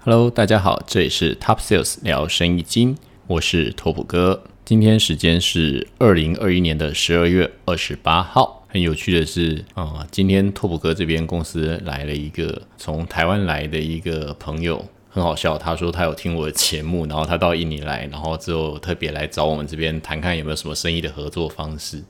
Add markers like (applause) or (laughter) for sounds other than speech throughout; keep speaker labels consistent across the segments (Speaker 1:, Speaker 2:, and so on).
Speaker 1: Hello，大家好，这里是 Top Sales 聊生意经，我是拓普哥。今天时间是二零二一年的十二月二十八号。很有趣的是，啊，今天拓普哥这边公司来了一个从台湾来的一个朋友，很好笑。他说他有听我的节目，然后他到印尼来，然后之后特别来找我们这边谈看有没有什么生意的合作方式。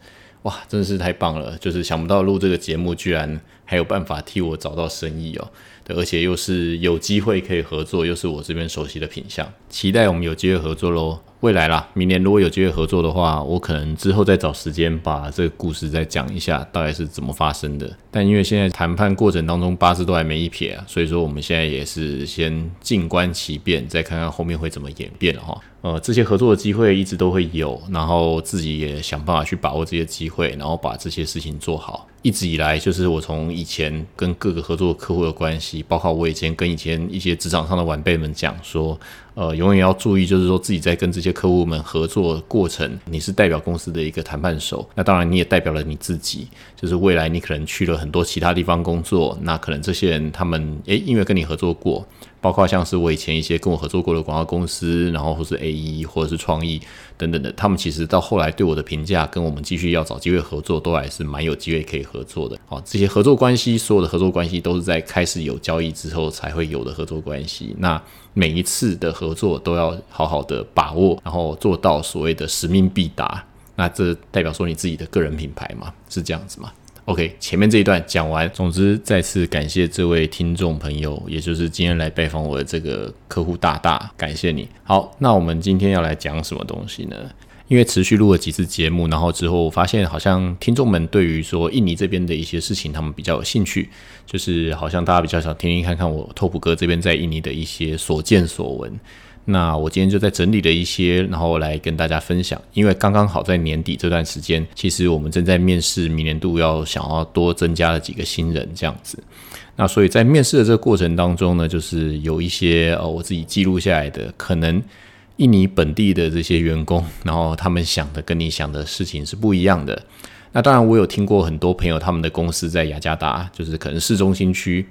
Speaker 1: 哇，真的是太棒了！就是想不到录这个节目，居然还有办法替我找到生意哦。而且又是有机会可以合作，又是我这边熟悉的品相，期待我们有机会合作喽。未来啦，明年如果有机会合作的话，我可能之后再找时间把这个故事再讲一下，大概是怎么发生的。但因为现在谈判过程当中八字都还没一撇啊，所以说我们现在也是先静观其变，再看看后面会怎么演变哈。呃，这些合作的机会一直都会有，然后自己也想办法去把握这些机会，然后把这些事情做好。一直以来，就是我从以前跟各个合作客户的关系，包括我以前跟以前一些职场上的晚辈们讲说。呃，永远要注意，就是说自己在跟这些客户们合作过程，你是代表公司的一个谈判手，那当然你也代表了你自己。就是未来你可能去了很多其他地方工作，那可能这些人他们诶，因为跟你合作过。包括像是我以前一些跟我合作过的广告公司，然后或是 A E 或者是创意等等的，他们其实到后来对我的评价，跟我们继续要找机会合作，都还是蛮有机会可以合作的。好，这些合作关系，所有的合作关系都是在开始有交易之后才会有的合作关系。那每一次的合作都要好好的把握，然后做到所谓的使命必达。那这代表说你自己的个人品牌嘛，是这样子吗？OK，前面这一段讲完，总之再次感谢这位听众朋友，也就是今天来拜访我的这个客户大大，感谢你。好，那我们今天要来讲什么东西呢？因为持续录了几次节目，然后之后发现好像听众们对于说印尼这边的一些事情，他们比较有兴趣，就是好像大家比较想听听看看我拓普哥这边在印尼的一些所见所闻。那我今天就在整理了一些，然后来跟大家分享。因为刚刚好在年底这段时间，其实我们正在面试明年度要想要多增加了几个新人这样子。那所以在面试的这个过程当中呢，就是有一些呃我自己记录下来的，可能印尼本地的这些员工，然后他们想的跟你想的事情是不一样的。那当然我有听过很多朋友他们的公司在雅加达，就是可能市中心区。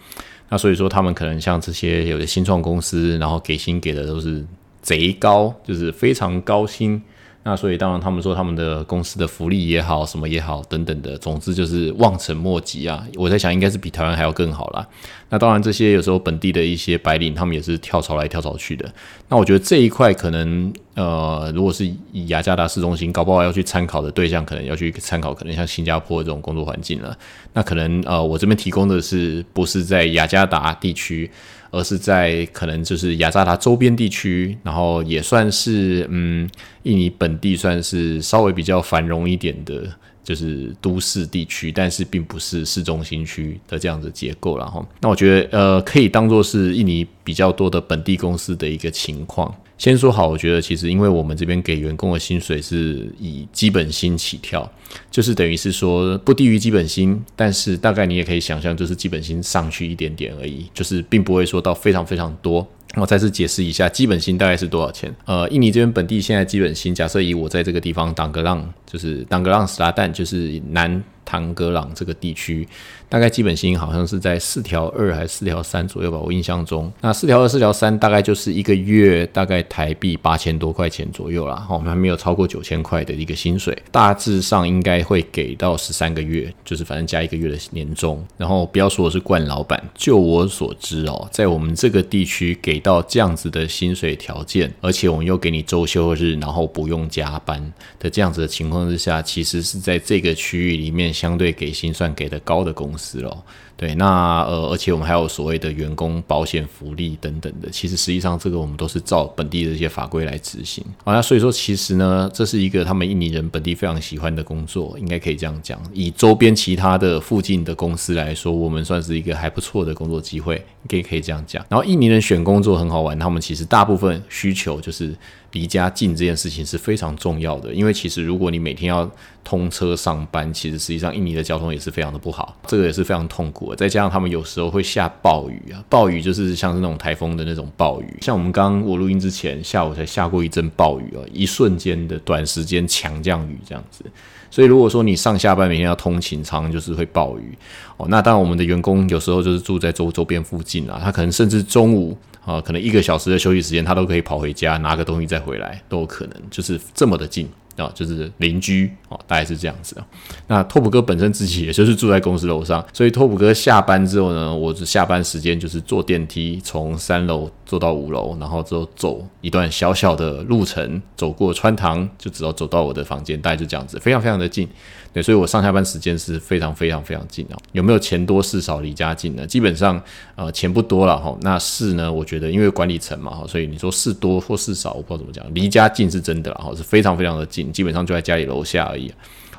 Speaker 1: 那所以说，他们可能像这些有的新创公司，然后给薪给的都是贼高，就是非常高薪。那所以当然，他们说他们的公司的福利也好，什么也好，等等的，总之就是望尘莫及啊。我在想，应该是比台湾还要更好啦。那当然，这些有时候本地的一些白领，他们也是跳槽来跳槽去的。那我觉得这一块可能，呃，如果是以雅加达市中心，搞不好要去参考的对象，可能要去参考，可能像新加坡这种工作环境了。那可能，呃，我这边提供的是不是在雅加达地区？而是在可能就是雅加达周边地区，然后也算是嗯，印尼本地算是稍微比较繁荣一点的，就是都市地区，但是并不是市中心区的这样子结构然后。那我觉得呃，可以当做是印尼比较多的本地公司的一个情况。先说好，我觉得其实因为我们这边给员工的薪水是以基本薪起跳，就是等于是说不低于基本薪，但是大概你也可以想象，就是基本薪上去一点点而已，就是并不会说到非常非常多。我再次解释一下，基本薪大概是多少钱？呃，印尼这边本地现在基本薪，假设以我在这个地方当个浪，就是当个浪斯拉旦，就是南。唐格朗这个地区，大概基本薪好像是在四条二还是四条三左右吧，我印象中。那四条二、四条三大概就是一个月大概台币八千多块钱左右啦。我们还没有超过九千块的一个薪水，大致上应该会给到十三个月，就是反正加一个月的年终。然后不要说我是惯老板，就我所知哦，在我们这个地区给到这样子的薪水条件，而且我们又给你周休日，然后不用加班的这样子的情况之下，其实是在这个区域里面。相对给薪算给的高的工咯。对，那呃，而且我们还有所谓的员工保险福利等等的，其实实际上这个我们都是照本地的一些法规来执行。好，那所以说其实呢，这是一个他们印尼人本地非常喜欢的工作，应该可以这样讲。以周边其他的附近的公司来说，我们算是一个还不错的工作机会，应该可以这样讲。然后印尼人选工作很好玩，他们其实大部分需求就是离家近这件事情是非常重要的，因为其实如果你每天要通车上班，其实实际上印尼的交通也是非常的不好，这个也是非常痛苦。再加上他们有时候会下暴雨啊，暴雨就是像是那种台风的那种暴雨。像我们刚我录音之前下午才下过一阵暴雨啊，一瞬间的短时间强降雨这样子。所以如果说你上下班每天要通勤，常常就是会暴雨哦。那当然我们的员工有时候就是住在周周边附近啊，他可能甚至中午。啊，可能一个小时的休息时间，他都可以跑回家拿个东西再回来，都有可能，就是这么的近。啊，就是邻居哦，大概是这样子啊。那拓普哥本身自己也就是住在公司楼上，所以拓普哥下班之后呢，我下班时间就是坐电梯从三楼坐到五楼，然后之后走一段小小的路程，走过穿堂，就只要走到我的房间，大概就这样子，非常非常的近。对，所以我上下班时间是非常非常非常近啊。有没有钱多事少离家近呢？基本上呃钱不多了哈。那事呢，我觉得因为管理层嘛哈，所以你说事多或事少，我不知道怎么讲。离家近是真的啦哈，是非常非常的近。基本上就在家里楼下而已。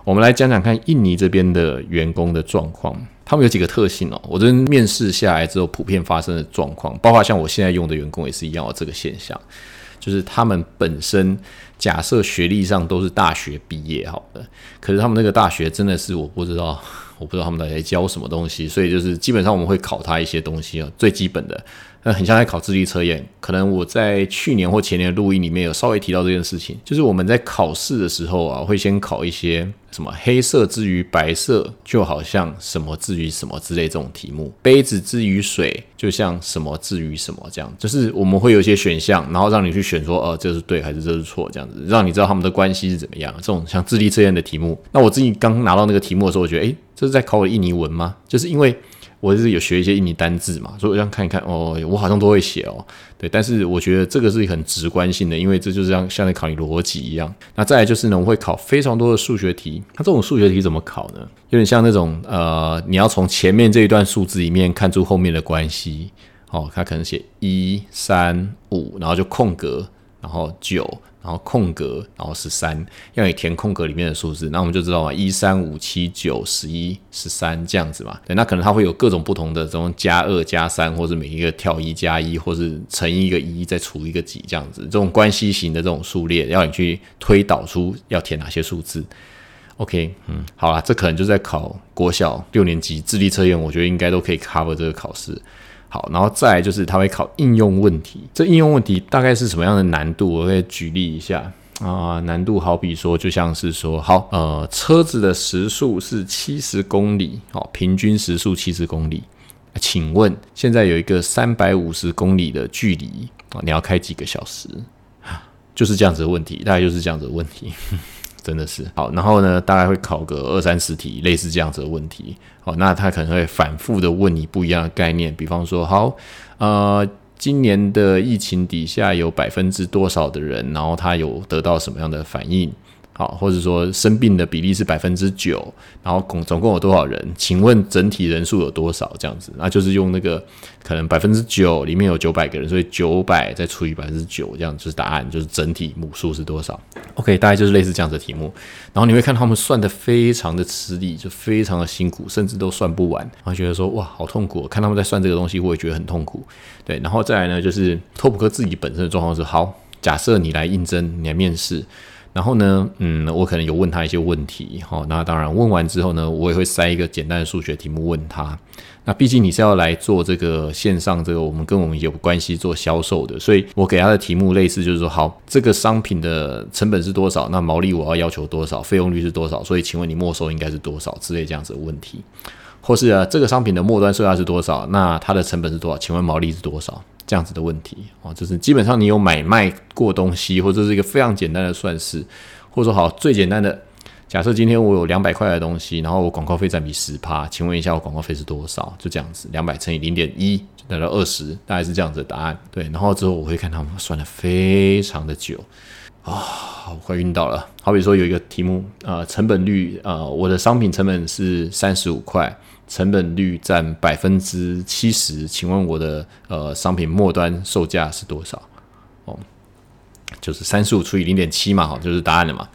Speaker 1: 我们来讲讲看印尼这边的员工的状况，他们有几个特性哦。我这边面试下来之后，普遍发生的状况，包括像我现在用的员工也是一样哦这个现象，就是他们本身假设学历上都是大学毕业好的，可是他们那个大学真的是我不知道，我不知道他们在教什么东西，所以就是基本上我们会考他一些东西啊，最基本的。那很像在考智力测验，可能我在去年或前年的录音里面有稍微提到这件事情，就是我们在考试的时候啊，会先考一些什么黑色之于白色，就好像什么至于什么之类这种题目；杯子之于水，就像什么至于什么这样，就是我们会有一些选项，然后让你去选说，呃，这是对还是这是错，这样子，让你知道他们的关系是怎么样。这种像智力测验的题目，那我自己刚拿到那个题目的时候，我觉得，诶，这是在考我的印尼文吗？就是因为。我是有学一些印尼单字嘛，所以我想看一看哦，我好像都会写哦，对，但是我觉得这个是很直观性的，因为这就是像像在考你逻辑一样。那再来就是呢，我会考非常多的数学题。那这种数学题怎么考呢？有点像那种呃，你要从前面这一段数字里面看出后面的关系。哦，它可能写一三五，然后就空格，然后九。然后空格，然后十三，要你填空格里面的数字，那我们就知道嘛，一三五七九十一十三这样子嘛。对，那可能它会有各种不同的这种加二加三，或者每一个跳一加一，或是乘一个一再除一个几这样子，这种关系型的这种数列，要你去推导出要填哪些数字。OK，嗯，好了，这可能就在考国小六年级智力测验，我觉得应该都可以 cover 这个考试。好，然后再就是他会考应用问题，这应用问题大概是什么样的难度？我会举例一下啊，难度好比说，就像是说，好，呃，车子的时速是七十公里，好，平均时速七十公里，请问现在有一个三百五十公里的距离啊，你要开几个小时？(laughs) 就是这样子的问题，大概就是这样子的问题。真的是好，然后呢，大概会考个二三十题，类似这样子的问题。好，那他可能会反复的问你不一样的概念，比方说，好，呃，今年的疫情底下有百分之多少的人，然后他有得到什么样的反应？好，或者说生病的比例是百分之九，然后共总共有多少人？请问整体人数有多少？这样子，那就是用那个可能百分之九里面有九百个人，所以九百再除以百分之九，这样就是答案，就是整体母数是多少？OK，大概就是类似这样子的题目。然后你会看他们算的非常的吃力，就非常的辛苦，甚至都算不完，然后觉得说哇好痛苦，看他们在算这个东西，我也觉得很痛苦。对，然后再来呢，就是托普克自己本身的状况是好，假设你来应征，你来面试。然后呢，嗯，我可能有问他一些问题，好，那当然问完之后呢，我也会塞一个简单的数学题目问他。那毕竟你是要来做这个线上这个我们跟我们有关系做销售的，所以我给他的题目类似就是说，好，这个商品的成本是多少？那毛利我要要求多少？费用率是多少？所以请问你没收应该是多少之类这样子的问题，或是啊，这个商品的末端售价是多少？那它的成本是多少？请问毛利是多少？这样子的问题哦，就是基本上你有买卖过东西，或者是一个非常简单的算式，或者说好最简单的假设，今天我有两百块的东西，然后我广告费占比十趴，请问一下我广告费是多少？就这样子，两百乘以零点一就得到二十，大概是这样子的答案。对，然后之后我会看他们算的非常的久啊，我快晕倒了。好比说有一个题目，呃，成本率，呃，我的商品成本是三十五块。成本率占百分之七十，请问我的呃商品末端售价是多少？哦，就是三十五除以零点七嘛，哈，就是答案了嘛。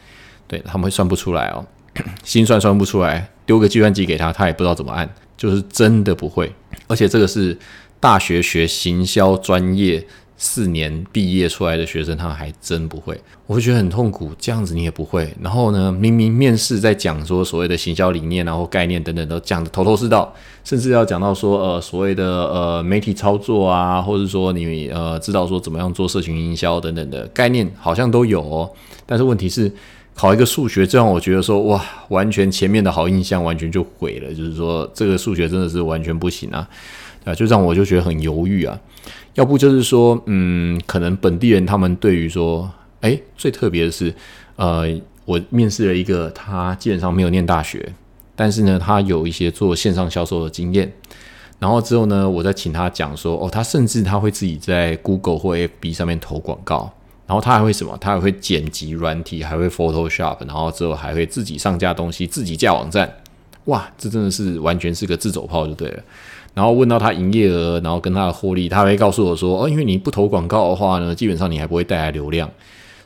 Speaker 1: 对他们会算不出来哦，(coughs) 心算算不出来，丢个计算机给他，他也不知道怎么按，就是真的不会。而且这个是大学学行销专业。四年毕业出来的学生，他们还真不会，我会觉得很痛苦。这样子你也不会，然后呢，明明面试在讲说所谓的行销理念，然后概念等等都讲的头头是道，甚至要讲到说呃所谓的呃媒体操作啊，或者说你呃知道说怎么样做社群营销等等的概念好像都有哦。但是问题是考一个数学，这让我觉得说哇，完全前面的好印象完全就毁了，就是说这个数学真的是完全不行啊，啊，就让我就觉得很犹豫啊。要不就是说，嗯，可能本地人他们对于说，哎，最特别的是，呃，我面试了一个他基本上没有念大学，但是呢，他有一些做线上销售的经验。然后之后呢，我再请他讲说，哦，他甚至他会自己在 Google 或 FB 上面投广告，然后他还会什么？他还会剪辑软体，还会 Photoshop，然后之后还会自己上架东西，自己架网站。哇，这真的是完全是个自走炮就对了。然后问到他营业额，然后跟他的获利，他会告诉我说，哦，因为你不投广告的话呢，基本上你还不会带来流量。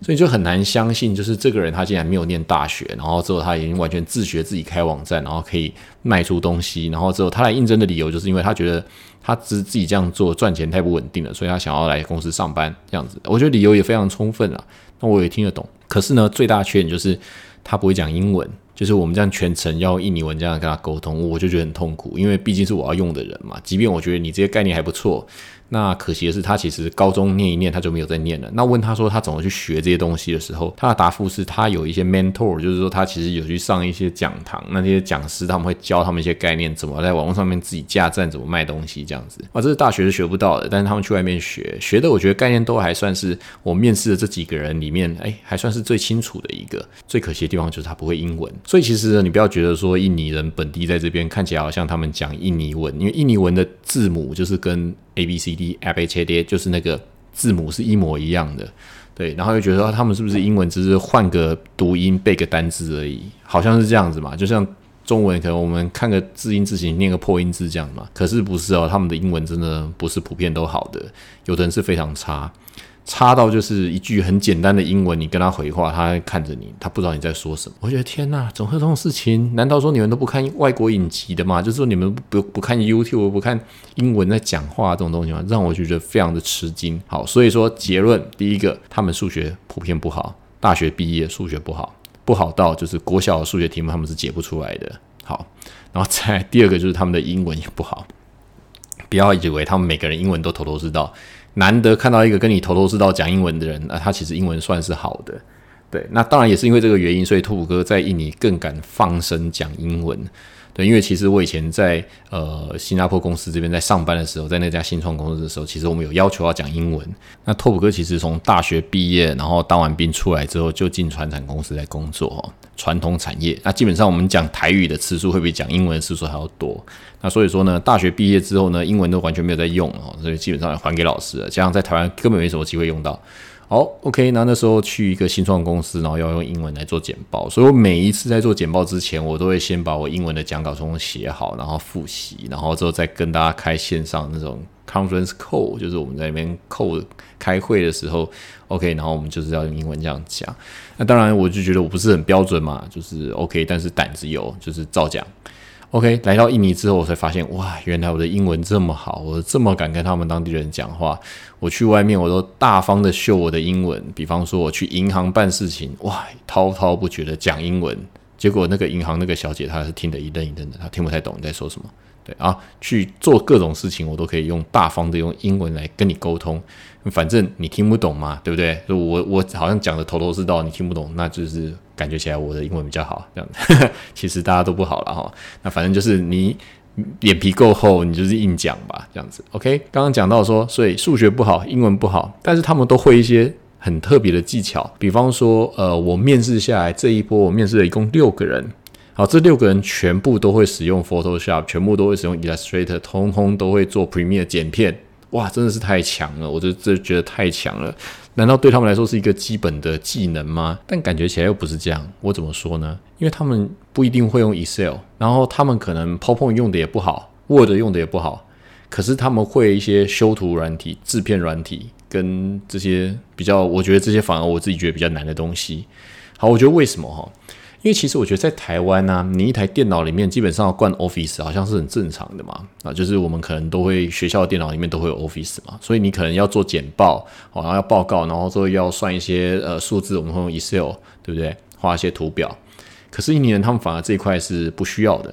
Speaker 1: 所以就很难相信，就是这个人他竟然没有念大学，然后之后他已经完全自学自己开网站，然后可以卖出东西，然后之后他来应征的理由就是因为他觉得他只自己这样做赚钱太不稳定了，所以他想要来公司上班这样子。我觉得理由也非常充分啊，那我也听得懂。可是呢，最大的缺点就是他不会讲英文，就是我们这样全程要印尼文这样跟他沟通，我就觉得很痛苦，因为毕竟是我要用的人嘛。即便我觉得你这些概念还不错。那可惜的是，他其实高中念一念，他就没有再念了。那问他说他怎么去学这些东西的时候，他的答复是他有一些 mentor，就是说他其实有去上一些讲堂，那些讲师他们会教他们一些概念，怎么在网络上面自己架站，怎么卖东西这样子。啊，这是大学是学不到的，但是他们去外面学，学的我觉得概念都还算是我面试的这几个人里面，哎，还算是最清楚的一个。最可惜的地方就是他不会英文，所以其实你不要觉得说印尼人本地在这边看起来好像他们讲印尼文，因为印尼文的字母就是跟 A B C D F H D 就是那个字母是一模一样的，对，然后又觉得他们是不是英文只是换个读音背个单字而已，好像是这样子嘛，就像中文可能我们看个字音字形念个破音字这样嘛，可是不是哦，他们的英文真的不是普遍都好的，有的人是非常差。差到就是一句很简单的英文，你跟他回话，他看着你，他不知道你在说什么。我觉得天哪，总会这种事情？难道说你们都不看外国影集的吗？就是说你们不不看 YouTube，不看英文在讲话这种东西吗？让我觉得非常的吃惊。好，所以说结论，第一个，他们数学普遍不好，大学毕业数学不好，不好到就是国小的数学题目他们是解不出来的。好，然后再第二个就是他们的英文也不好，不要以为他们每个人英文都头头是道。难得看到一个跟你头头是道讲英文的人，那他其实英文算是好的，对。那当然也是因为这个原因，所以托普哥在印尼更敢放声讲英文，因为其实我以前在呃新加坡公司这边在上班的时候，在那家新创公司的时候，其实我们有要求要讲英文。那拓普哥其实从大学毕业，然后当完兵出来之后，就进船产公司来工作。传统产业，那基本上我们讲台语的次数会比讲英文次数还要多。那所以说呢，大学毕业之后呢，英文都完全没有在用哦，所以基本上还给老师了。加上在台湾根本没什么机会用到。好，OK，那那时候去一个新创公司，然后要用英文来做简报，所以我每一次在做简报之前，我都会先把我英文的讲稿从写好，然后复习，然后之后再跟大家开线上那种 conference call，就是我们在那边 call 开会的时候，OK，然后我们就是要用英文这样讲。那当然，我就觉得我不是很标准嘛，就是 OK，但是胆子有，就是照讲。OK，来到印尼之后，我才发现，哇，原来我的英文这么好，我这么敢跟他们当地人讲话。我去外面，我都大方的秀我的英文。比方说，我去银行办事情，哇，滔滔不绝的讲英文。结果那个银行那个小姐，她是听得一愣一愣的，她听不太懂你在说什么。对啊，去做各种事情，我都可以用大方的用英文来跟你沟通，反正你听不懂嘛，对不对？就我我好像讲的头头是道，你听不懂，那就是感觉起来我的英文比较好，这样。(laughs) 其实大家都不好了哈。那反正就是你脸皮够厚，你就是硬讲吧，这样子。OK，刚刚讲到说，所以数学不好，英文不好，但是他们都会一些很特别的技巧，比方说，呃，我面试下来这一波，我面试了一共六个人。好，这六个人全部都会使用 Photoshop，全部都会使用 Illustrator，通通都会做 Premiere 剪片。哇，真的是太强了！我就这觉得太强了。难道对他们来说是一个基本的技能吗？但感觉起来又不是这样。我怎么说呢？因为他们不一定会用 Excel，然后他们可能 PowerPoint 用的也不好，Word 用的也不好，可是他们会一些修图软体、制片软体跟这些比较，我觉得这些反而我自己觉得比较难的东西。好，我觉得为什么哈？因为其实我觉得在台湾呢，你一台电脑里面基本上要灌 Office 好像是很正常的嘛，啊，就是我们可能都会学校的电脑里面都会有 Office 嘛，所以你可能要做简报，然后要报告，然后之后要算一些呃数字，我们会用 Excel，对不对？画一些图表。可是印尼人他们反而这一块是不需要的，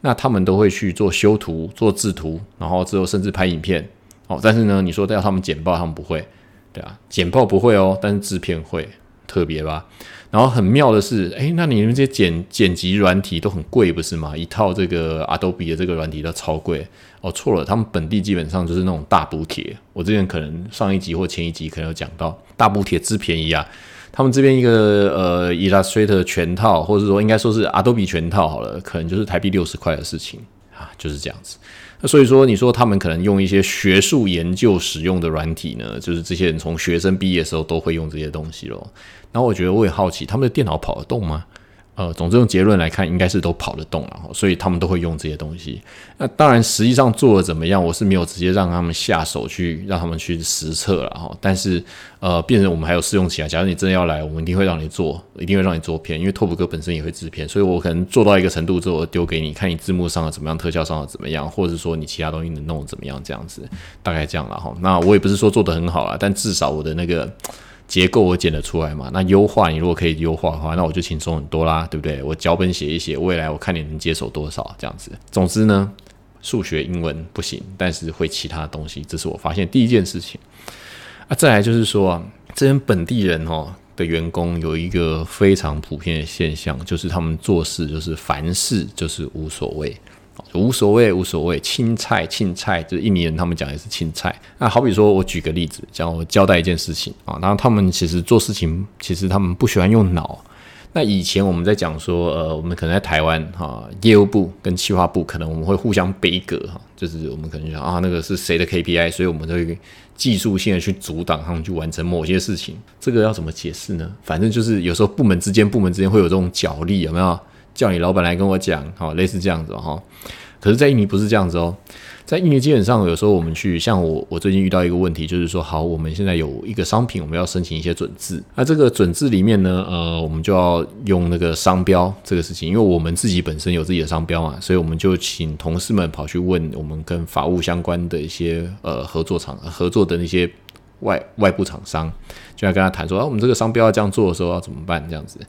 Speaker 1: 那他们都会去做修图、做制图，然后之后甚至拍影片。哦，但是呢，你说要他们简报，他们不会，对啊，简报不会哦，但是制片会。特别吧。然后很妙的是，哎，那你们这些剪剪辑软体都很贵，不是吗？一套这个 Adobe 的这个软体都超贵。哦，错了，他们本地基本上就是那种大补贴。我之前可能上一集或前一集可能有讲到，大补贴之便宜啊。他们这边一个呃 Illustrator 全套，或者说应该说是 Adobe 全套好了，可能就是台币六十块的事情啊，就是这样子。那所以说，你说他们可能用一些学术研究使用的软体呢，就是这些人从学生毕业的时候都会用这些东西咯。然后我觉得我也好奇，他们的电脑跑得动吗？呃，总之用结论来看，应该是都跑得动了，所以他们都会用这些东西。那当然，实际上做的怎么样，我是没有直接让他们下手去让他们去实测了哈。但是，呃，变成我们还有试用期啊。假如你真的要来，我们一定会让你做，一定会让你做片，因为拓普哥本身也会制片，所以我可能做到一个程度之后丢给你看，你字幕上的怎么样，特效上的怎么样，或者说你其他东西能弄怎么样，这样子，大概这样了哈。那我也不是说做的很好啊，但至少我的那个。结构我剪得出来嘛？那优化你如果可以优化的话，那我就轻松很多啦，对不对？我脚本写一写，未来我看你能接手多少这样子。总之呢，数学、英文不行，但是会其他东西，这是我发现第一件事情。啊，再来就是说，这边本地人哦的员工有一个非常普遍的现象，就是他们做事就是凡事就是无所谓。无所谓，无所谓，青菜，青菜，就是印尼人他们讲也是青菜。那好比说，我举个例子，讲我交代一件事情啊，然后他们其实做事情，其实他们不喜欢用脑。那以前我们在讲说，呃，我们可能在台湾哈，业务部跟企划部可能我们会互相背格哈，就是我们可能讲啊，那个是谁的 KPI，所以我们都会技术性的去阻挡他们去完成某些事情。这个要怎么解释呢？反正就是有时候部门之间，部门之间会有这种角力，有没有？叫你老板来跟我讲，好，类似这样子哈。可是，在印尼不是这样子哦。在印尼，基本上有时候我们去，像我，我最近遇到一个问题，就是说，好，我们现在有一个商品，我们要申请一些准字。那这个准字里面呢，呃，我们就要用那个商标这个事情，因为我们自己本身有自己的商标嘛，所以我们就请同事们跑去问我们跟法务相关的一些呃合作厂合作的那些外外部厂商，就要跟他谈说，啊，我们这个商标要这样做的时候要怎么办？这样子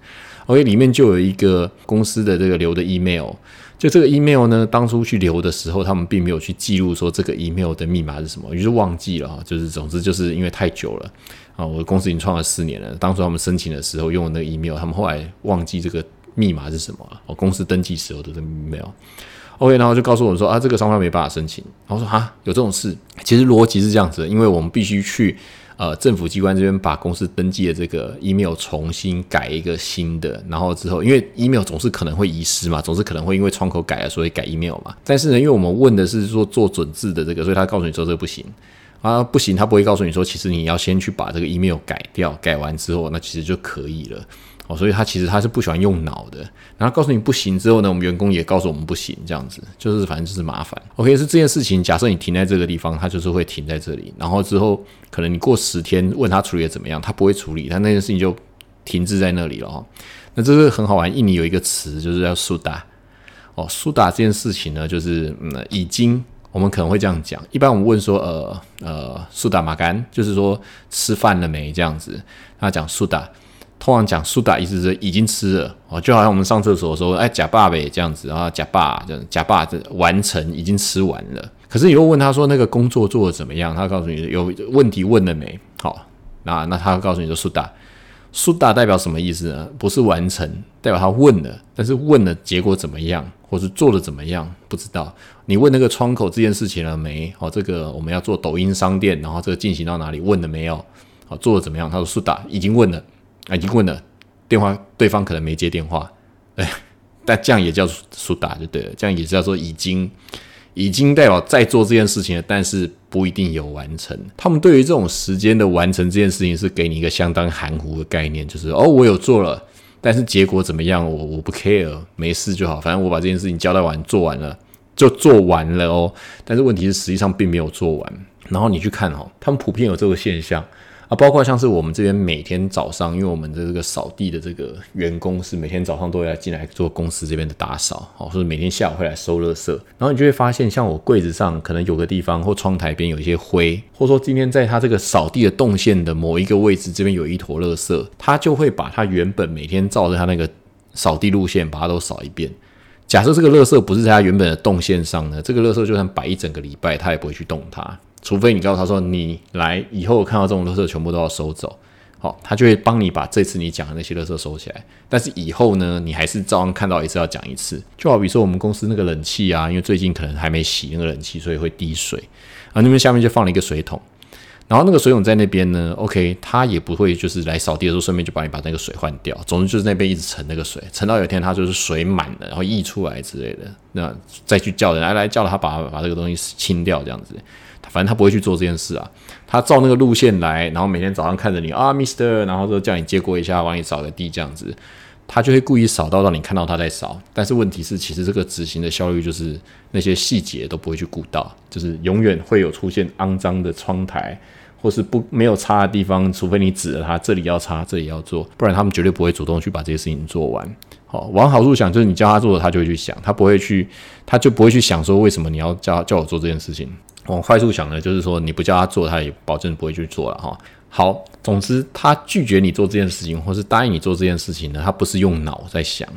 Speaker 1: ，OK，里面就有一个公司的这个留的 email。就这个 email 呢，当初去留的时候，他们并没有去记录说这个 email 的密码是什么，于是忘记了哈。就是总之就是因为太久了啊，我的公司已经创了四年了。当初他们申请的时候用的那个 email，他们后来忘记这个密码是什么了。我公司登记时候的这个 email，OK，然后就告诉我说啊，这个商标没办法申请。然后说哈，有这种事？其实逻辑是这样子的，因为我们必须去。呃，政府机关这边把公司登记的这个 email 重新改一个新的，然后之后，因为 email 总是可能会遗失嘛，总是可能会因为窗口改了，所以改 email 嘛。但是呢，因为我们问的是说做准字的这个，所以他告诉你说这个不行啊，不行，他不会告诉你说，其实你要先去把这个 email 改掉，改完之后，那其实就可以了。哦，所以他其实他是不喜欢用脑的，然后告诉你不行之后呢，我们员工也告诉我们不行，这样子就是反正就是麻烦。OK，是这件事情，假设你停在这个地方，他就是会停在这里，然后之后可能你过十天问他处理的怎么样，他不会处理，他那件事情就停滞在那里了哈。那这个很好玩，印尼有一个词就是叫苏打哦，苏打这件事情呢，就是嗯，已经我们可能会这样讲，一般我们问说呃呃苏打马干，就是说吃饭了没这样子，他讲苏打。通常讲苏打意思是已经吃了哦，就好像我们上厕所的时候，哎，假爸呗这样子啊，假爸这样，假爸这完成已经吃完了。可是你又问他说那个工作做的怎么样？他告诉你有问题问了没？好，那那他告诉你说苏打，苏打代表什么意思呢？不是完成，代表他问了，但是问了结果怎么样，或是做的怎么样？不知道。你问那个窗口这件事情了没？哦，这个我们要做抖音商店，然后这个进行到哪里？问了没有？好，做的怎么样？他说苏打已经问了。啊，已经问了，电话对方可能没接电话，(laughs) 哎，但这样也叫苏打就对了，这样也叫做已经已经代表在做这件事情了，但是不一定有完成。他们对于这种时间的完成这件事情，是给你一个相当含糊的概念，就是哦，我有做了，但是结果怎么样，我我不 care，没事就好，反正我把这件事情交代完，做完了就做完了哦。但是问题是，实际上并没有做完。然后你去看哦，他们普遍有这个现象。包括像是我们这边每天早上，因为我们的这个扫地的这个员工是每天早上都要进来做公司这边的打扫，哦，所以每天下午会来收垃圾。然后你就会发现，像我柜子上可能有个地方或窗台边有一些灰，或者说今天在他这个扫地的动线的某一个位置这边有一坨垃圾，他就会把他原本每天照着他那个扫地路线把它都扫一遍。假设这个垃圾不是在他原本的动线上呢，这个垃圾就算摆一整个礼拜，他也不会去动它。除非你告诉他说，你来以后看到这种垃圾全部都要收走，好，他就会帮你把这次你讲的那些垃圾收起来。但是以后呢，你还是照样看到一次要讲一次。就好比说我们公司那个冷气啊，因为最近可能还没洗那个冷气，所以会滴水啊。那边下面就放了一个水桶，然后那个水桶在那边呢，OK，他也不会就是来扫地的时候顺便就帮你把那个水换掉。总之就是那边一直盛那个水，盛到有一天它就是水满了，然后溢出来之类的，那再去叫人来来叫他把把这个东西清掉，这样子。反正他不会去做这件事啊，他照那个路线来，然后每天早上看着你啊，Mister，然后就叫你接过一下，帮你扫个地这样子，他就会故意扫到让你看到他在扫。但是问题是，其实这个执行的效率就是那些细节都不会去顾到，就是永远会有出现肮脏的窗台，或是不没有擦的地方，除非你指着他这里要擦，这里要做，不然他们绝对不会主动去把这些事情做完。好，往好处想，就是你叫他做的，他就会去想，他不会去，他就不会去想说为什么你要叫叫我做这件事情。往快速想呢，就是说你不叫他做，他也保证不会去做了哈。好，总之他拒绝你做这件事情，或是答应你做这件事情呢，他不是用脑在想。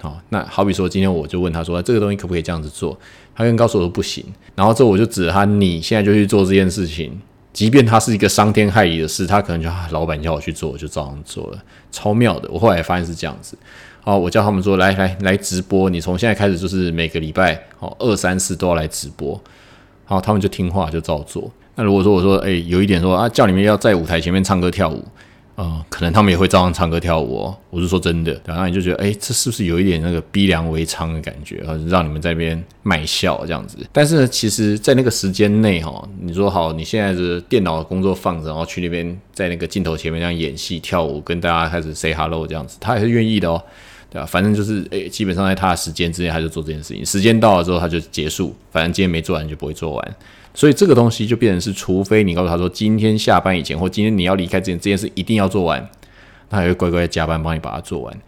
Speaker 1: 好，那好比说今天我就问他说这个东西可不可以这样子做，他跟告诉我说不行，然后之后我就指他，你现在就去做这件事情，即便他是一个伤天害理的事，他可能就老板叫我去做，我就照样做了，超妙的。我后来发现是这样子。好，我叫他们说来来来直播，你从现在开始就是每个礼拜哦二三四都要来直播。然后他们就听话，就照做。那如果说我说，哎，有一点说啊，叫你们要在舞台前面唱歌跳舞，啊，可能他们也会照样唱歌跳舞哦。我是说真的，然后你就觉得，哎，这是不是有一点那个逼良为娼的感觉啊？让你们在那边卖笑这样子。但是呢，其实，在那个时间内哈，你说好，你现在是电脑工作放着，然后去那边在那个镜头前面这样演戏跳舞，跟大家开始 say hello 这样子，他也是愿意的哦。对吧？反正就是，诶，基本上在他的时间之内，他就做这件事情。时间到了之后，他就结束。反正今天没做完，就不会做完。所以这个东西就变成是，除非你告诉他说，今天下班以前，或今天你要离开之前，这件事一定要做完，他也会乖乖加班帮你把它做完。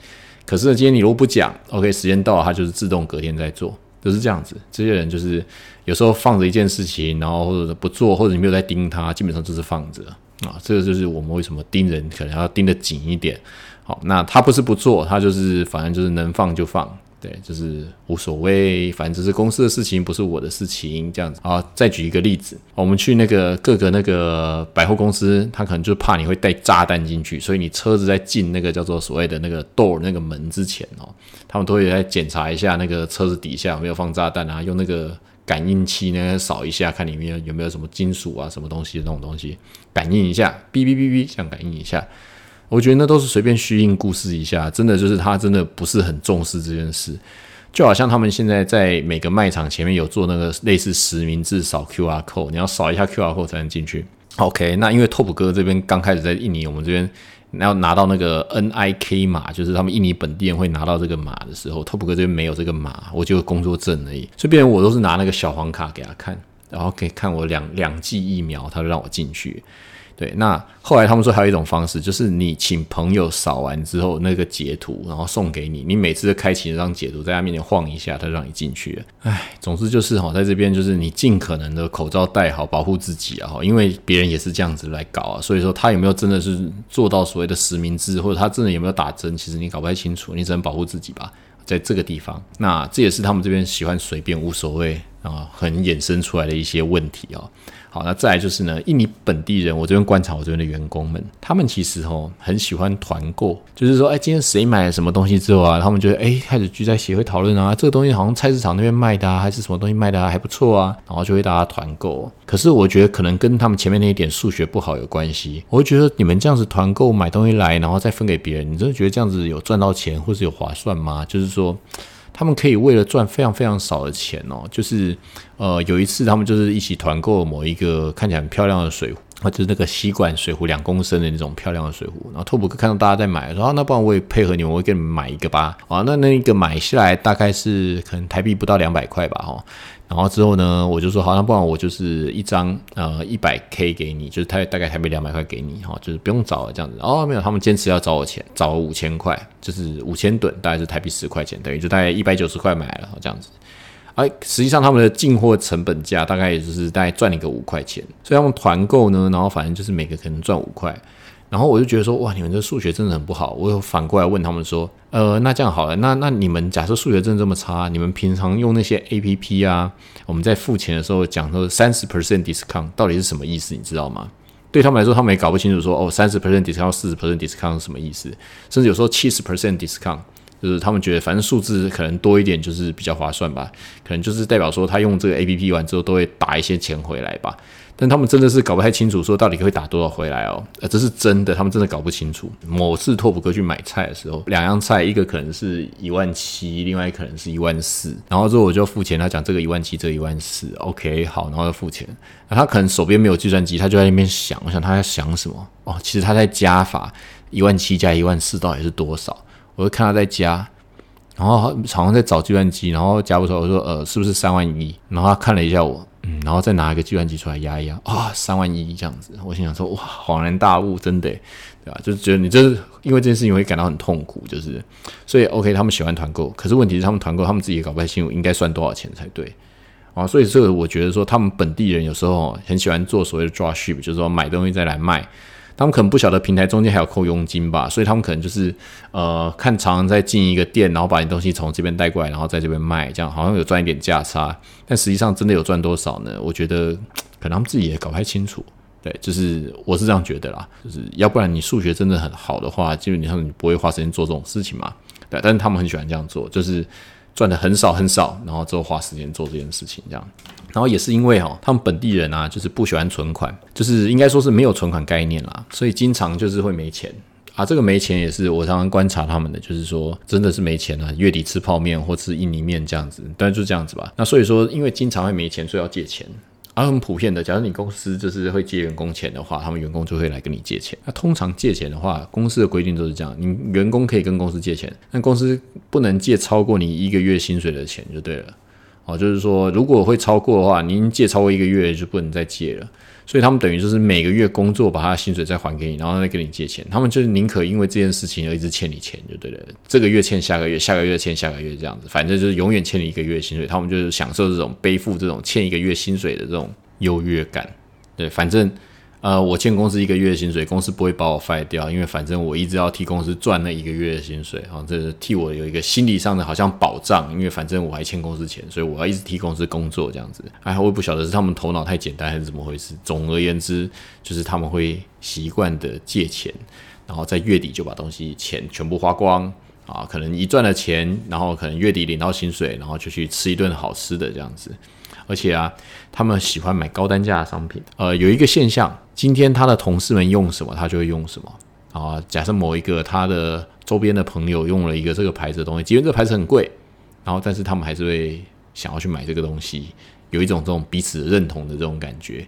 Speaker 1: 可是呢，今天你如果不讲，OK，时间到了，他就是自动隔天再做，就是这样子。这些人就是有时候放着一件事情，然后或者不做，或者你没有在盯他，基本上就是放着啊。这个就是我们为什么盯人可能要盯得紧一点。好，那他不是不做，他就是反正就是能放就放，对，就是无所谓，反正只是公司的事情，不是我的事情，这样子。好，再举一个例子，我们去那个各个那个百货公司，他可能就怕你会带炸弹进去，所以你车子在进那个叫做所谓的那个 door 那个门之前哦，他们都会来检查一下那个车子底下有没有放炸弹啊，用那个感应器呢扫一下，看里面有没有什么金属啊，什么东西那种东西，感应一下，哔哔哔哔，这样感应一下。我觉得那都是随便虚应故事一下，真的就是他真的不是很重视这件事，就好像他们现在在每个卖场前面有做那个类似实名制扫 QR code，你要扫一下 QR code 才能进去。OK，那因为 Top 哥这边刚开始在印尼，我们这边要拿到那个 NIK 码，就是他们印尼本地人会拿到这个码的时候，Top 哥这边没有这个码，我就工作证而已，所以变成我都是拿那个小黄卡给他看，然后可以看我两两剂疫苗，他就让我进去。对，那后来他们说还有一种方式，就是你请朋友扫完之后那个截图，然后送给你，你每次开启那张截图，在他面前晃一下，他让你进去。唉，总之就是哈，在这边就是你尽可能的口罩戴好，保护自己啊，因为别人也是这样子来搞啊，所以说他有没有真的是做到所谓的实名制，或者他真的有没有打针，其实你搞不太清楚，你只能保护自己吧，在这个地方，那这也是他们这边喜欢随便无所谓啊，很衍生出来的一些问题啊。好，那再来就是呢，印尼本地人，我这边观察我这边的员工们，他们其实哦很喜欢团购，就是说，哎，今天谁买了什么东西之后啊，他们觉得，哎，开始聚在协会讨论啊，这个东西好像菜市场那边卖的啊，还是什么东西卖的啊，还不错啊，然后就会大家团购。可是我觉得可能跟他们前面那一点数学不好有关系。我会觉得你们这样子团购买东西来，然后再分给别人，你真的觉得这样子有赚到钱，或是有划算吗？就是说。他们可以为了赚非常非常少的钱哦，就是呃有一次他们就是一起团购某一个看起来很漂亮的水壶，啊就是那个吸管水壶两公升的那种漂亮的水壶，然后拓普克看到大家在买，说啊那不然我也配合你们，我给你们买一个吧，啊那那一个买下来大概是可能台币不到两百块吧，哈。然后之后呢，我就说好，那不然我就是一张呃一百 K 给你，就是他大概台币两百块给你哈，就是不用找了这样子。哦，没有，他们坚持要找我钱，找五千块，就是五千吨，大概是台币十块钱，等于就大概一百九十块买了这样子。哎，实际上他们的进货成本价大概也就是大概赚一个五块钱，所以他们团购呢，然后反正就是每个可能赚五块。然后我就觉得说，哇，你们这数学真的很不好。我又反过来问他们说，呃，那这样好了，那那你们假设数学真的这么差，你们平常用那些 A P P 啊，我们在付钱的时候讲说三十 percent discount，到底是什么意思？你知道吗？对他们来说，他们也搞不清楚说哦，三十 percent discount、四十 percent discount 是什么意思，甚至有时候七十 percent discount。就是他们觉得反正数字可能多一点就是比较划算吧，可能就是代表说他用这个 A P P 完之后都会打一些钱回来吧。但他们真的是搞不太清楚说到底会打多少回来哦，呃，这是真的，他们真的搞不清楚。某次拓普哥去买菜的时候，两样菜一个可能是一万七，另外可能是一万四，然后之后我就付钱，他讲这个一万七，这个一万四，OK 好，然后就付钱。那他可能手边没有计算机，他就在那边想，我想他在想什么哦，其实他在加法，一万七加一万四到底是多少？我就看他在加，然后好像在找计算机，然后加不出来。我说呃，是不是三万一？然后他看了一下我，嗯，然后再拿一个计算机出来压一压，啊，三万一这样子。我心想说哇，恍然大悟，真的，对吧？就是觉得你这是因为这件事情会感到很痛苦，就是所以 OK，他们喜欢团购，可是问题是他们团购，他们自己也搞不太清楚应该算多少钱才对啊。所以这个我觉得说，他们本地人有时候很喜欢做所谓的 drop ship，就是说买东西再来卖。他们可能不晓得平台中间还有扣佣金吧，所以他们可能就是呃看常常在进一个店，然后把你东西从这边带过来，然后在这边卖，这样好像有赚一点价差，但实际上真的有赚多少呢？我觉得 (tsk) 可能他们自己也搞不太清楚。对，就是我是这样觉得啦，就是要不然你数学真的很好的话，基本上你不会花时间做这种事情嘛。对，但是他们很喜欢这样做，就是赚的很少很少，然后之后花时间做这件事情这样。然后也是因为哈，他们本地人啊，就是不喜欢存款，就是应该说是没有存款概念啦，所以经常就是会没钱啊。这个没钱也是我常常观察他们的，就是说真的是没钱了，月底吃泡面或吃印尼面这样子，但就这样子吧。那所以说，因为经常会没钱，所以要借钱。啊很普遍的，假如你公司就是会借员工钱的话，他们员工就会来跟你借钱。那通常借钱的话，公司的规定都是这样，你员工可以跟公司借钱，但公司不能借超过你一个月薪水的钱就对了。哦，就是说，如果会超过的话，您借超过一个月就不能再借了。所以他们等于就是每个月工作把他的薪水再还给你，然后再跟你借钱。他们就是宁可因为这件事情而一直欠你钱就对了。这个月欠下个月，下个月欠下个月这样子，反正就是永远欠你一个月薪水。他们就是享受这种背负这种欠一个月薪水的这种优越感。对，反正。呃，我欠公司一个月的薪水，公司不会把我 f 掉，因为反正我一直要替公司赚那一个月的薪水，啊，这是替我有一个心理上的好像保障，因为反正我还欠公司钱，所以我要一直替公司工作这样子。哎，我也不晓得是他们头脑太简单还是怎么回事。总而言之，就是他们会习惯的借钱，然后在月底就把东西钱全部花光啊，可能一赚了钱，然后可能月底领到薪水，然后就去吃一顿好吃的这样子。而且啊，他们喜欢买高单价的商品。呃，有一个现象，今天他的同事们用什么，他就会用什么。啊，假设某一个他的周边的朋友用了一个这个牌子的东西，即便这个牌子很贵，然后但是他们还是会想要去买这个东西，有一种这种彼此认同的这种感觉。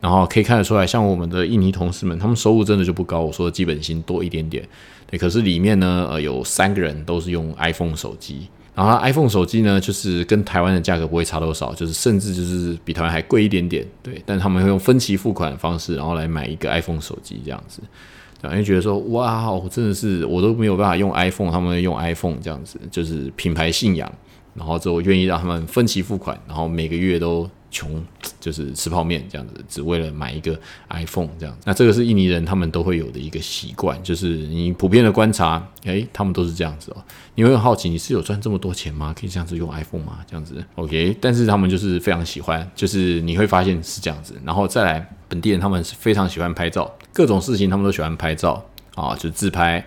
Speaker 1: 然后可以看得出来，像我们的印尼同事们，他们收入真的就不高。我说的基本薪多一点点，对，可是里面呢，呃，有三个人都是用 iPhone 手机。然后 iPhone 手机呢，就是跟台湾的价格不会差多少，就是甚至就是比台湾还贵一点点，对。但他们会用分期付款的方式，然后来买一个 iPhone 手机这样子，然后觉得说，哇，我真的是我都没有办法用 iPhone，他们用 iPhone 这样子，就是品牌信仰，然后就愿意让他们分期付款，然后每个月都。穷就是吃泡面这样子，只为了买一个 iPhone 这样。那这个是印尼人他们都会有的一个习惯，就是你普遍的观察，诶，他们都是这样子哦。你会很好奇，你是有赚这么多钱吗？可以这样子用 iPhone 吗？这样子，OK。但是他们就是非常喜欢，就是你会发现是这样子。然后再来，本地人他们是非常喜欢拍照，各种事情他们都喜欢拍照啊，就自拍。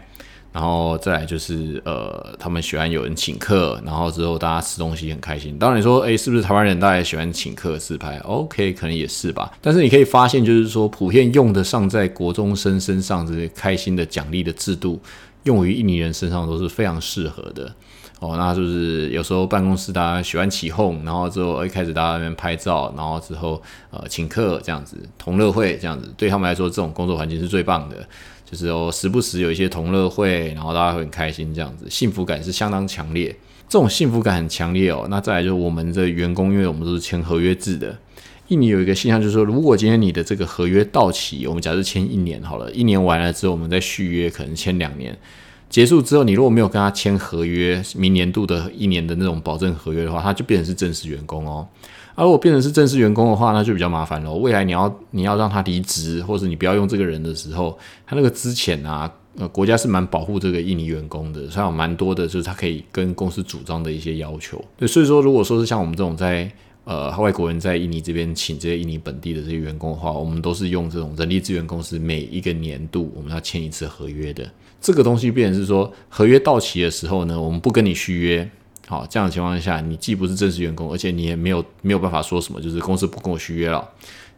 Speaker 1: 然后再来就是，呃，他们喜欢有人请客，然后之后大家吃东西很开心。当然说，哎，是不是台湾人大家喜欢请客自拍？OK，可能也是吧。但是你可以发现，就是说普遍用得上在国中生身上这些开心的奖励的制度，用于印尼人身上都是非常适合的。哦，那就是有时候办公室大家喜欢起哄，然后之后一开始大家那边拍照，然后之后呃请客这样子，同乐会这样子，对他们来说这种工作环境是最棒的。就是哦，时不时有一些同乐会，然后大家会很开心，这样子幸福感是相当强烈。这种幸福感很强烈哦。那再来就是我们的员工，因为我们都是签合约制的。印尼有一个现象，就是说，如果今天你的这个合约到期，我们假设签一年好了，一年完了之后，我们再续约，可能签两年。结束之后，你如果没有跟他签合约，明年度的一年的那种保证合约的话，他就变成是正式员工哦。而如果变成是正式员工的话，那就比较麻烦了。未来你要你要让他离职，或者你不要用这个人的时候，他那个资遣啊，呃，国家是蛮保护这个印尼员工的，所以有蛮多的就是他可以跟公司主张的一些要求。对，所以说如果说是像我们这种在呃外国人在印尼这边请这些印尼本地的这些员工的话，我们都是用这种人力资源公司每一个年度我们要签一次合约的。这个东西变成是说，合约到期的时候呢，我们不跟你续约。好，这样的情况下，你既不是正式员工，而且你也没有没有办法说什么，就是公司不跟我续约了。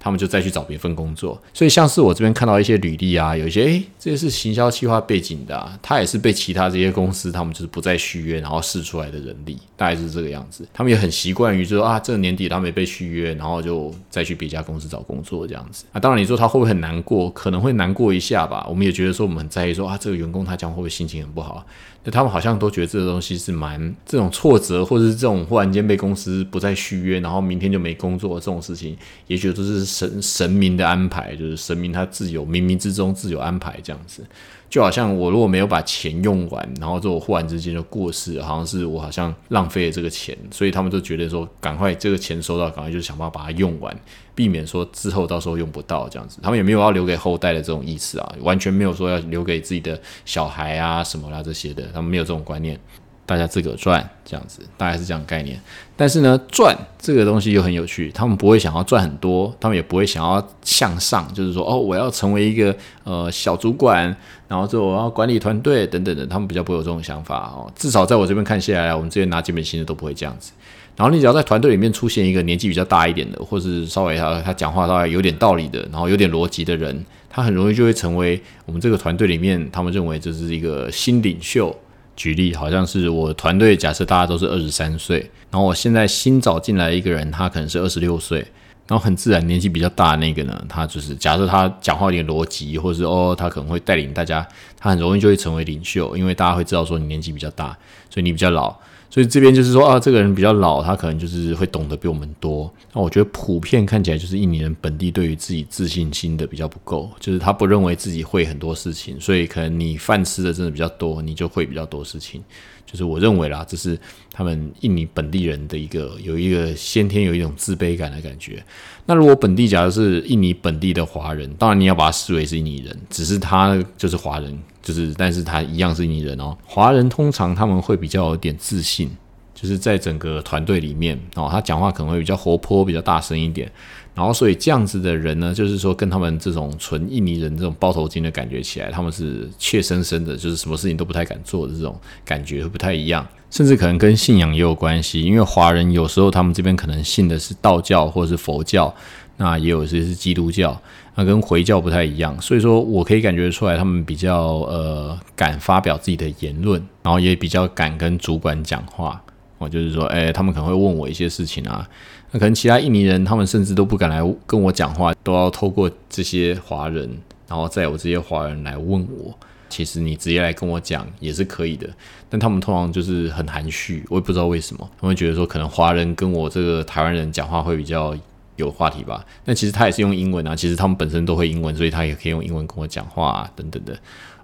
Speaker 1: 他们就再去找别份工作，所以像是我这边看到一些履历啊，有一些诶，这些是行销企划背景的，他也是被其他这些公司，他们就是不再续约，然后试出来的人力，大概是这个样子。他们也很习惯于就说啊，这个年底他没被续约，然后就再去别家公司找工作这样子。啊，当然你说他会不会很难过？可能会难过一下吧。我们也觉得说我们很在意说啊，这个员工他将会不会心情很不好？那他们好像都觉得这个东西是蛮这种挫折，或者是这种忽然间被公司不再续约，然后明天就没工作这种事情，也许都是神神明。的安排就是神明他自有冥冥之中自有安排这样子，就好像我如果没有把钱用完，然后就忽然之间就过世，好像是我好像浪费了这个钱，所以他们就觉得说赶快这个钱收到，赶快就想办法把它用完，避免说之后到时候用不到这样子。他们也没有要留给后代的这种意思啊，完全没有说要留给自己的小孩啊什么啦这些的，他们没有这种观念。大家自个赚这样子，大概是这样概念。但是呢，赚这个东西又很有趣，他们不会想要赚很多，他们也不会想要向上，就是说哦，我要成为一个呃小主管，然后之后我要管理团队等等的，他们比较不会有这种想法哦。至少在我这边看下来，我们这边拿基本薪的都不会这样子。然后你只要在团队里面出现一个年纪比较大一点的，或是稍微他他讲话稍微有点道理的，然后有点逻辑的人，他很容易就会成为我们这个团队里面，他们认为这是一个新领袖。举例，好像是我团队，假设大家都是二十三岁，然后我现在新找进来一个人，他可能是二十六岁，然后很自然年纪比较大那个呢，他就是假设他讲话有点逻辑，或者是哦，他可能会带领大家，他很容易就会成为领袖，因为大家会知道说你年纪比较大，所以你比较老。所以这边就是说啊，这个人比较老，他可能就是会懂得比我们多。那我觉得普遍看起来就是印尼人本地对于自己自信心的比较不够，就是他不认为自己会很多事情，所以可能你饭吃的真的比较多，你就会比较多事情。就是我认为啦，这是他们印尼本地人的一个有一个先天有一种自卑感的感觉。那如果本地假如是印尼本地的华人，当然你要把他视为是印尼人，只是他就是华人。就是，但是他一样是印尼人哦。华人通常他们会比较有点自信，就是在整个团队里面哦，他讲话可能会比较活泼、比较大声一点。然后，所以这样子的人呢，就是说跟他们这种纯印尼人这种包头巾的感觉起来，他们是怯生生的，就是什么事情都不太敢做的这种感觉不太一样。甚至可能跟信仰也有关系，因为华人有时候他们这边可能信的是道教或者是佛教，那也有些是基督教。那跟回教不太一样，所以说我可以感觉出来，他们比较呃敢发表自己的言论，然后也比较敢跟主管讲话。我就是说，哎，他们可能会问我一些事情啊，那可能其他印尼人他们甚至都不敢来跟我讲话，都要透过这些华人，然后再有这些华人来问我。其实你直接来跟我讲也是可以的，但他们通常就是很含蓄，我也不知道为什么，他们觉得说可能华人跟我这个台湾人讲话会比较。有话题吧？那其实他也是用英文啊。其实他们本身都会英文，所以他也可以用英文跟我讲话啊，等等的。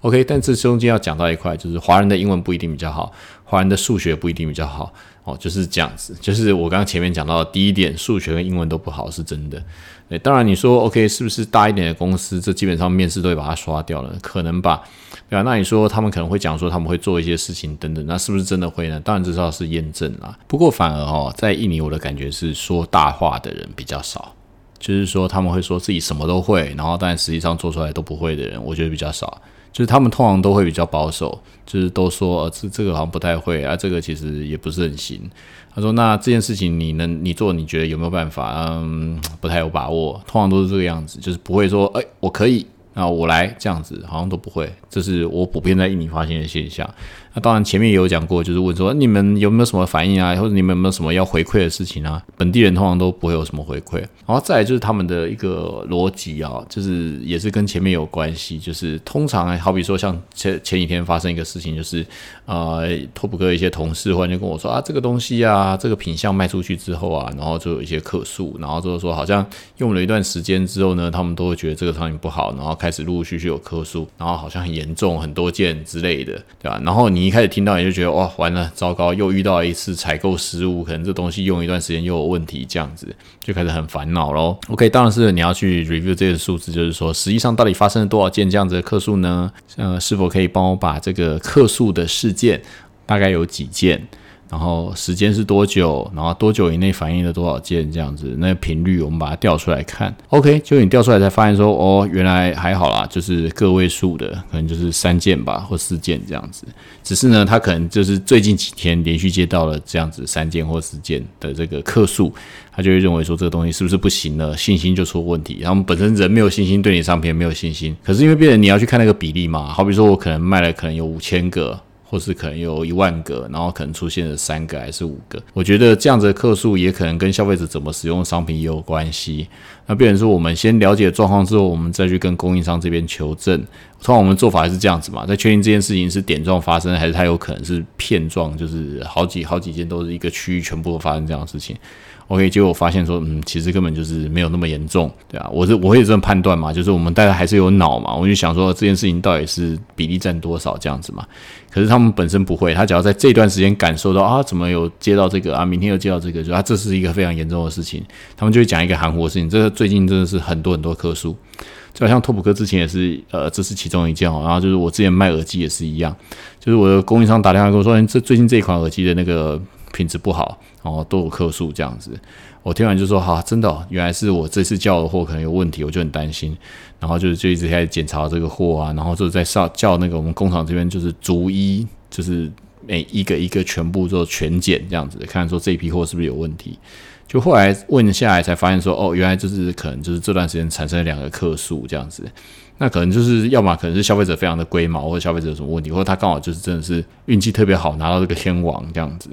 Speaker 1: OK，但这中间要讲到一块，就是华人的英文不一定比较好，华人的数学不一定比较好。哦，就是这样子。就是我刚刚前面讲到的第一点，数学跟英文都不好是真的。对，当然你说 OK，是不是大一点的公司，这基本上面试都会把它刷掉了？可能吧。对啊，那你说他们可能会讲说他们会做一些事情等等，那是不是真的会呢？当然至少是验证啦。不过反而哦，在印尼我的感觉是说大话的人比较少，就是说他们会说自己什么都会，然后但实际上做出来都不会的人，我觉得比较少。就是他们通常都会比较保守，就是都说呃这这个好像不太会啊，这个其实也不是很行。他说那这件事情你能你做，你觉得有没有办法？嗯，不太有把握，通常都是这个样子，就是不会说哎我可以。那我来这样子，好像都不会，这是我普遍在印尼发现的现象。那当然前面也有讲过，就是问说你们有没有什么反应啊，(laughs) 或者你们有没有什么要回馈的事情啊？本地人通常都不会有什么回馈。然后再来就是他们的一个逻辑啊，就是也是跟前面有关系，就是通常好比说像前前几天发生一个事情，就是呃托普哥一些同事忽然就跟我说啊，这个东西啊，这个品相卖出去之后啊，然后就有一些客诉，然后就是说好像用了一段时间之后呢，他们都会觉得这个产品不好，然后开始陆陆续续有客诉，然后好像很严重，很多件之类的，对吧？然后你。你一开始听到你就觉得哇完了糟糕又遇到一次采购失误，可能这东西用一段时间又有问题，这样子就开始很烦恼喽。OK，当然是你要去 review 这些数字，就是说实际上到底发生了多少件这样子的客诉呢？呃，是否可以帮我把这个客诉的事件大概有几件？然后时间是多久，然后多久以内反映了多少件这样子，那个频率我们把它调出来看。OK，就你调出来才发现说，哦，原来还好啦，就是个位数的，可能就是三件吧，或四件这样子。只是呢，他可能就是最近几天连续接到了这样子三件或四件的这个客数，他就会认为说这个东西是不是不行了，信心就出问题。然后本身人没有信心，对你商品没有信心，可是因为别人你要去看那个比例嘛，好比说我可能卖了可能有五千个。或是可能有一万个，然后可能出现了三个还是五个，我觉得这样子的客数也可能跟消费者怎么使用商品也有关系。那变成说，我们先了解状况之后，我们再去跟供应商这边求证。通常我们做法还是这样子嘛，在确定这件事情是点状发生，还是它有可能是片状，就是好几好几件都是一个区域全部都发生这样的事情。OK，结果我发现说，嗯，其实根本就是没有那么严重，对啊，我是我会这么判断嘛，就是我们大家还是有脑嘛，我就想说这件事情到底是比例占多少这样子嘛。可是他们本身不会，他只要在这段时间感受到啊，怎么有接到这个啊，明天又接到这个，就啊，这是一个非常严重的事情，他们就会讲一个含糊的事情。这个最近真的是很多很多棵数，就好像拓普哥之前也是，呃，这是其中一件哦。然后就是我之前卖耳机也是一样，就是我的供应商打电话跟我说，这最近这一款耳机的那个。品质不好，然后都有客诉这样子，我听完就说好，真的，原来是我这次叫的货可能有问题，我就很担心，然后就就一直开始检查这个货啊，然后就在上叫那个我们工厂这边就是逐一就是每一个一个全部做全检这样子，看说这批货是不是有问题。就后来问下来才发现说，哦，原来就是可能就是这段时间产生了两个客诉这样子，那可能就是要么可能是消费者非常的龟毛，或者消费者有什么问题，或者他刚好就是真的是运气特别好拿到这个天王这样子。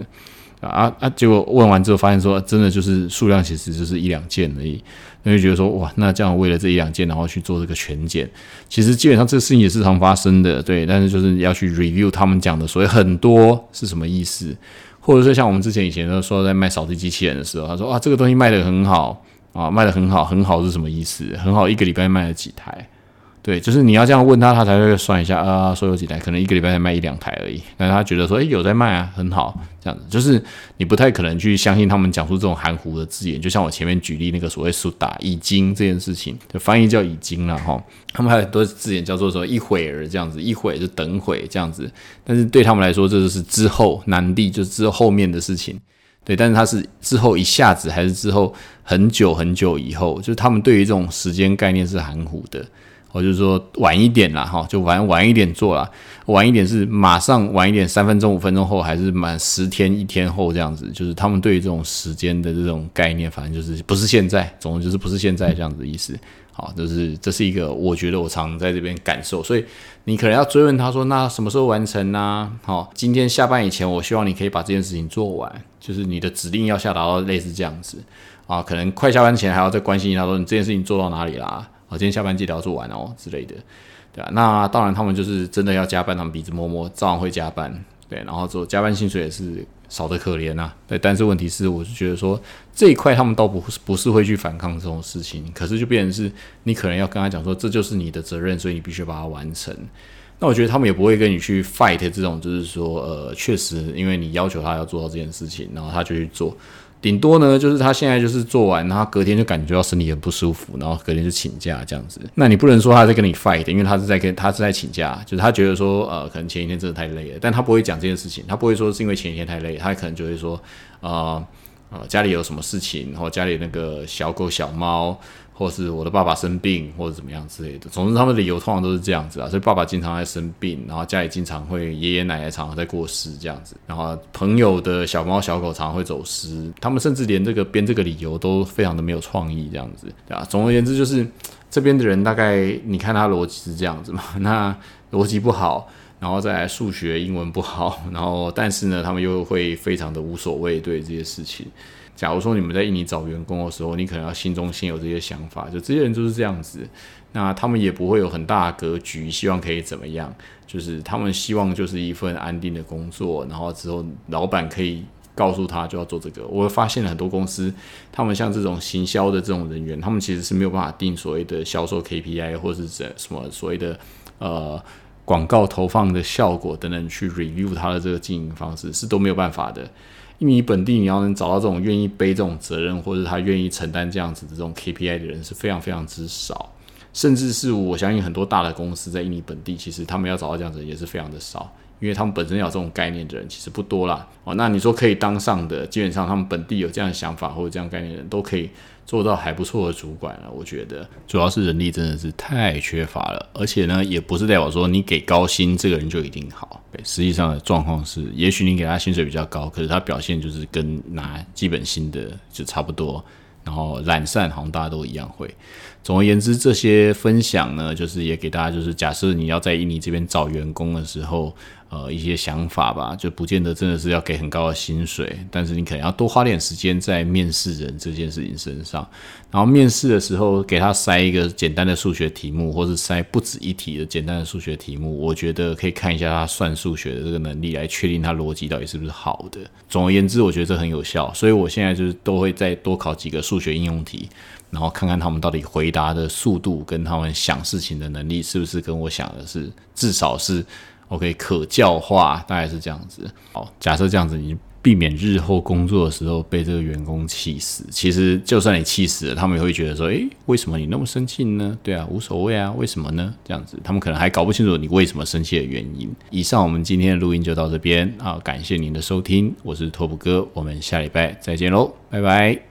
Speaker 1: 啊啊！结果问完之后发现说，真的就是数量其实就是一两件而已，那就觉得说哇，那这样为了这一两件，然后去做这个全检，其实基本上这个事情也是常发生的，对。但是就是要去 review 他们讲的所谓很多是什么意思，或者说像我们之前以前都说在卖扫地机器人的时候，他说啊这个东西卖的很好啊，卖的很好，很好是什么意思？很好，一个礼拜卖了几台？对，就是你要这样问他，他才会算一下啊，说有几台，可能一个礼拜才卖一两台而已。但是他觉得说，诶，有在卖啊，很好，这样子，就是你不太可能去相信他们讲出这种含糊的字眼。就像我前面举例那个所谓“苏打已经”这件事情，就翻译叫“已经”了哈。他们还有很多字眼叫做说“一会儿”这样子，“一会儿”就等会这样子。但是对他们来说，这就是之后难地，就是之后后面的事情。对，但是他是之后一下子，还是之后很久很久以后，就是他们对于这种时间概念是含糊的。我就是说晚一点啦，哈，就晚晚一点做啦。晚一点是马上晚一点，三分钟、五分钟后，还是满十天、一天后这样子？就是他们对于这种时间的这种概念，反正就是不是现在，总之就是不是现在这样子的意思。好，就是这是一个我觉得我常在这边感受，所以你可能要追问他说，那什么时候完成呢？好，今天下班以前，我希望你可以把这件事情做完，就是你的指令要下达到类似这样子啊，可能快下班前还要再关心他说你这件事情做到哪里啦？我今天下班记得要做完哦之类的，对啊，那当然他们就是真的要加班，他们鼻子摸摸，照样会加班，对，然后做加班薪水也是少得可怜呐，对。但是问题是，我是觉得说这一块他们倒不不是会去反抗这种事情，可是就变成是你可能要跟他讲说，这就是你的责任，所以你必须把它完成。那我觉得他们也不会跟你去 fight 这种，就是说，呃，确实因为你要求他要做到这件事情，然后他就去做。顶多呢，就是他现在就是做完，然后隔天就感觉到身体很不舒服，然后隔天就请假这样子。那你不能说他在跟你 fight，因为他是在跟他是在请假，就是他觉得说，呃，可能前一天真的太累了，但他不会讲这件事情，他不会说是因为前一天太累，他可能就会说，呃，呃，家里有什么事情，然后家里那个小狗小猫。或是我的爸爸生病，或者怎么样之类的。总之，他们的理由通常都是这样子啊。所以爸爸经常在生病，然后家里经常会爷爷奶奶常常在过世这样子。然后朋友的小猫小狗常常会走失，他们甚至连这个编这个理由都非常的没有创意这样子，对吧？总而言之，就是这边的人大概你看他逻辑是这样子嘛。(laughs) 那逻辑不好，然后再来数学、英文不好，然后但是呢，他们又会非常的无所谓对这些事情。假如说你们在印尼找员工的时候，你可能要心中先有这些想法，就这些人就是这样子，那他们也不会有很大的格局，希望可以怎么样？就是他们希望就是一份安定的工作，然后之后老板可以告诉他就要做这个。我发现了很多公司，他们像这种行销的这种人员，他们其实是没有办法定所谓的销售 KPI 或是怎什么所谓的呃广告投放的效果等等去 review 他的这个经营方式，是都没有办法的。印尼本地你要能找到这种愿意背这种责任，或者他愿意承担这样子的这种 KPI 的人是非常非常之少，甚至是我相信很多大的公司在印尼本地，其实他们要找到这样子也是非常的少。因为他们本身有这种概念的人其实不多啦。哦。那你说可以当上的，基本上他们本地有这样的想法或者这样概念的人都可以做到还不错的主管了。我觉得主要是人力真的是太缺乏了，而且呢，也不是代表说你给高薪这个人就一定好。实际上的状况是，也许你给他薪水比较高，可是他表现就是跟拿基本薪的就差不多。然后懒散，好像大家都一样会。总而言之，这些分享呢，就是也给大家，就是假设你要在印尼这边找员工的时候。呃，一些想法吧，就不见得真的是要给很高的薪水，但是你可能要多花点时间在面试人这件事情身上。然后面试的时候，给他塞一个简单的数学题目，或是塞不止一题的简单的数学题目，我觉得可以看一下他算数学的这个能力，来确定他逻辑到底是不是好的。总而言之，我觉得这很有效，所以我现在就是都会再多考几个数学应用题，然后看看他们到底回答的速度跟他们想事情的能力是不是跟我想的是，至少是。OK，可教化大概是这样子。好，假设这样子，你避免日后工作的时候被这个员工气死。其实，就算你气死了，他们也会觉得说：“诶，为什么你那么生气呢？”对啊，无所谓啊，为什么呢？这样子，他们可能还搞不清楚你为什么生气的原因。以上，我们今天的录音就到这边啊，感谢您的收听，我是托普哥，我们下礼拜再见喽，拜拜。